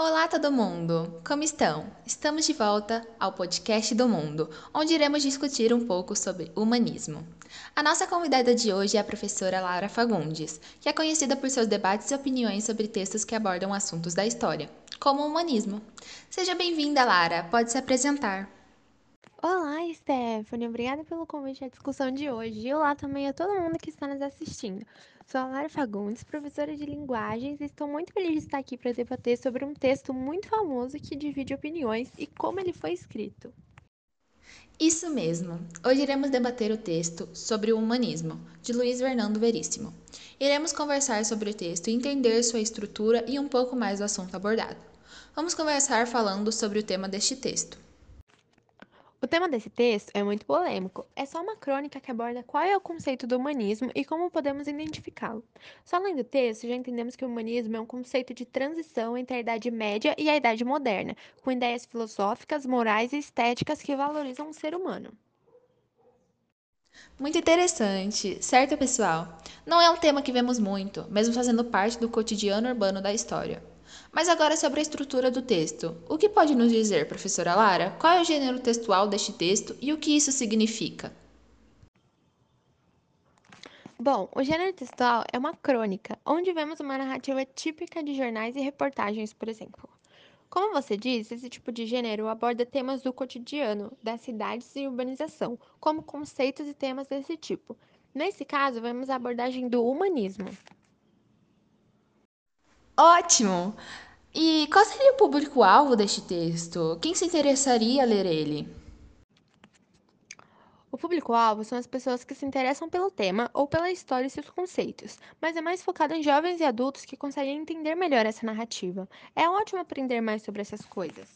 Olá, todo mundo! Como estão? Estamos de volta ao podcast do Mundo, onde iremos discutir um pouco sobre humanismo. A nossa convidada de hoje é a professora Lara Fagundes, que é conhecida por seus debates e opiniões sobre textos que abordam assuntos da história, como o humanismo. Seja bem-vinda, Lara. Pode se apresentar. Olá, Stephanie. Obrigada pelo convite à discussão de hoje. E olá também a todo mundo que está nos assistindo. Sou a Lara Fagundes, professora de linguagens, e estou muito feliz de estar aqui para debater sobre um texto muito famoso que divide opiniões e como ele foi escrito. Isso mesmo. Hoje iremos debater o texto sobre o humanismo, de Luiz Fernando Veríssimo. Iremos conversar sobre o texto entender sua estrutura e um pouco mais do assunto abordado. Vamos conversar falando sobre o tema deste texto. O tema desse texto é muito polêmico. É só uma crônica que aborda qual é o conceito do humanismo e como podemos identificá-lo. Só lendo o texto, já entendemos que o humanismo é um conceito de transição entre a Idade Média e a Idade Moderna, com ideias filosóficas, morais e estéticas que valorizam o ser humano. Muito interessante, certo, pessoal? Não é um tema que vemos muito, mesmo fazendo parte do cotidiano urbano da história. Mas agora sobre a estrutura do texto. O que pode nos dizer, professora Lara? Qual é o gênero textual deste texto e o que isso significa? Bom, o gênero textual é uma crônica, onde vemos uma narrativa típica de jornais e reportagens, por exemplo. Como você disse, esse tipo de gênero aborda temas do cotidiano, das cidades e urbanização, como conceitos e temas desse tipo. Nesse caso, vemos a abordagem do humanismo. Ótimo! E qual seria o público-alvo deste texto? Quem se interessaria a ler ele? O público-alvo são as pessoas que se interessam pelo tema ou pela história e seus conceitos, mas é mais focado em jovens e adultos que conseguem entender melhor essa narrativa. É ótimo aprender mais sobre essas coisas.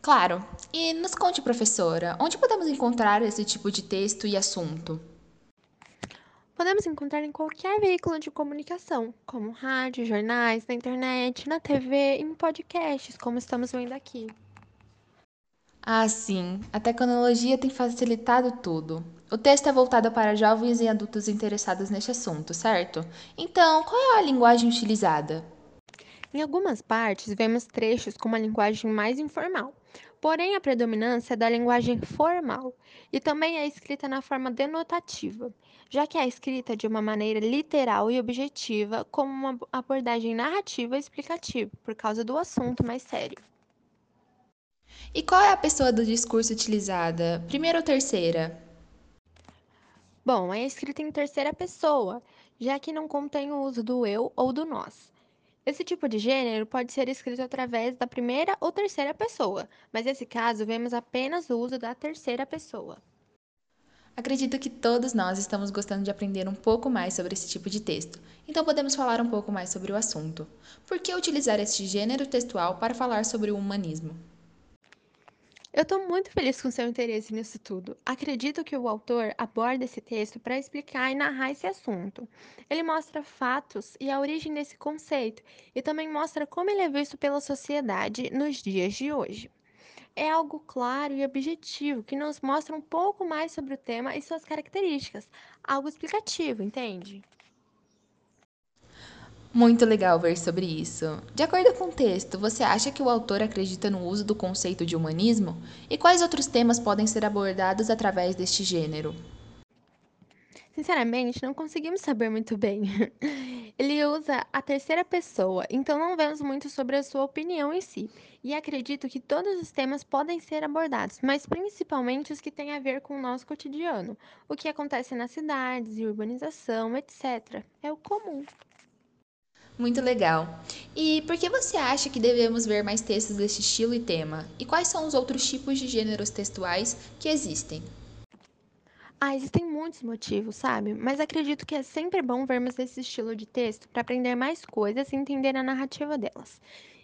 Claro. E nos conte, professora, onde podemos encontrar esse tipo de texto e assunto? Podemos encontrar em qualquer veículo de comunicação, como rádio, jornais, na internet, na TV e em podcasts, como estamos vendo aqui. Ah, sim, a tecnologia tem facilitado tudo. O texto é voltado para jovens e adultos interessados neste assunto, certo? Então, qual é a linguagem utilizada? Em algumas partes, vemos trechos com uma linguagem mais informal, porém a predominância é da linguagem formal e também é escrita na forma denotativa, já que é escrita de uma maneira literal e objetiva, como uma abordagem narrativa e explicativa, por causa do assunto mais sério. E qual é a pessoa do discurso utilizada, primeira ou terceira? Bom, é escrita em terceira pessoa, já que não contém o uso do eu ou do nós. Esse tipo de gênero pode ser escrito através da primeira ou terceira pessoa, mas nesse caso vemos apenas o uso da terceira pessoa. Acredito que todos nós estamos gostando de aprender um pouco mais sobre esse tipo de texto, então podemos falar um pouco mais sobre o assunto. Por que utilizar este gênero textual para falar sobre o humanismo? Eu estou muito feliz com seu interesse nisso tudo. Acredito que o autor aborda esse texto para explicar e narrar esse assunto. Ele mostra fatos e a origem desse conceito e também mostra como ele é visto pela sociedade nos dias de hoje. É algo claro e objetivo que nos mostra um pouco mais sobre o tema e suas características, algo explicativo, entende? Muito legal ver sobre isso. De acordo com o texto, você acha que o autor acredita no uso do conceito de humanismo? E quais outros temas podem ser abordados através deste gênero? Sinceramente, não conseguimos saber muito bem. Ele usa a terceira pessoa, então não vemos muito sobre a sua opinião em si. E acredito que todos os temas podem ser abordados, mas principalmente os que têm a ver com o nosso cotidiano, o que acontece nas cidades e urbanização, etc. É o comum. Muito legal. E por que você acha que devemos ver mais textos desse estilo e tema? E quais são os outros tipos de gêneros textuais que existem? Ah, existem muitos motivos, sabe? Mas acredito que é sempre bom vermos esse estilo de texto para aprender mais coisas e entender a narrativa delas.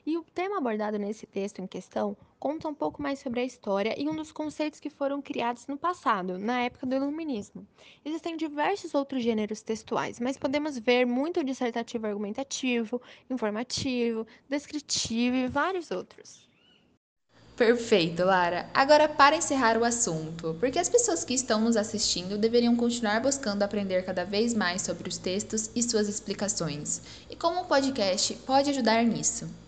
E o tema abordado nesse texto em questão conta um pouco mais sobre a história e um dos conceitos que foram criados no passado, na época do Iluminismo. Existem diversos outros gêneros textuais, mas podemos ver muito dissertativo argumentativo, informativo, descritivo e vários outros. Perfeito, Lara. Agora, para encerrar o assunto, por que as pessoas que estão nos assistindo deveriam continuar buscando aprender cada vez mais sobre os textos e suas explicações? E como o podcast pode ajudar nisso?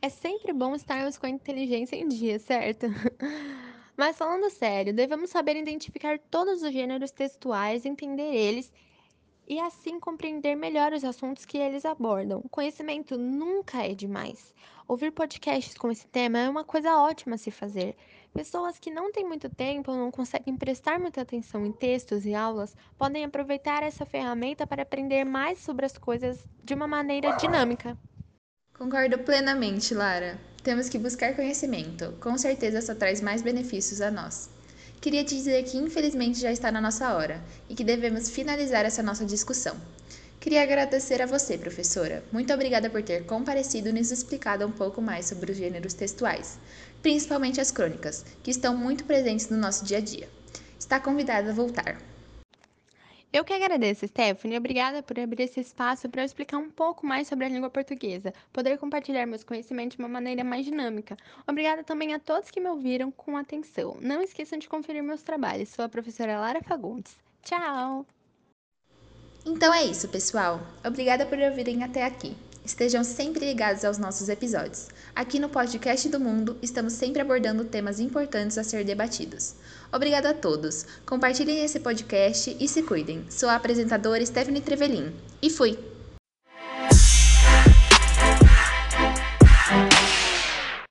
É sempre bom estarmos com a inteligência em dia, certo? Mas falando sério, devemos saber identificar todos os gêneros textuais, entender eles e assim compreender melhor os assuntos que eles abordam. Conhecimento nunca é demais. Ouvir podcasts com esse tema é uma coisa ótima a se fazer. Pessoas que não têm muito tempo ou não conseguem prestar muita atenção em textos e aulas podem aproveitar essa ferramenta para aprender mais sobre as coisas de uma maneira dinâmica. Concordo plenamente, Lara. Temos que buscar conhecimento. Com certeza só traz mais benefícios a nós. Queria te dizer que infelizmente já está na nossa hora e que devemos finalizar essa nossa discussão. Queria agradecer a você, professora. Muito obrigada por ter comparecido e nos explicado um pouco mais sobre os gêneros textuais, principalmente as crônicas, que estão muito presentes no nosso dia a dia. Está convidada a voltar. Eu que agradeço, Stephanie. Obrigada por abrir esse espaço para eu explicar um pouco mais sobre a língua portuguesa, poder compartilhar meus conhecimentos de uma maneira mais dinâmica. Obrigada também a todos que me ouviram com atenção. Não esqueçam de conferir meus trabalhos. Sou a professora Lara Fagundes. Tchau! Então é isso, pessoal. Obrigada por ouvirem até aqui. Estejam sempre ligados aos nossos episódios. Aqui no Podcast do Mundo, estamos sempre abordando temas importantes a ser debatidos. Obrigada a todos. Compartilhem esse podcast e se cuidem. Sou a apresentadora Stephanie Trevelin. E fui!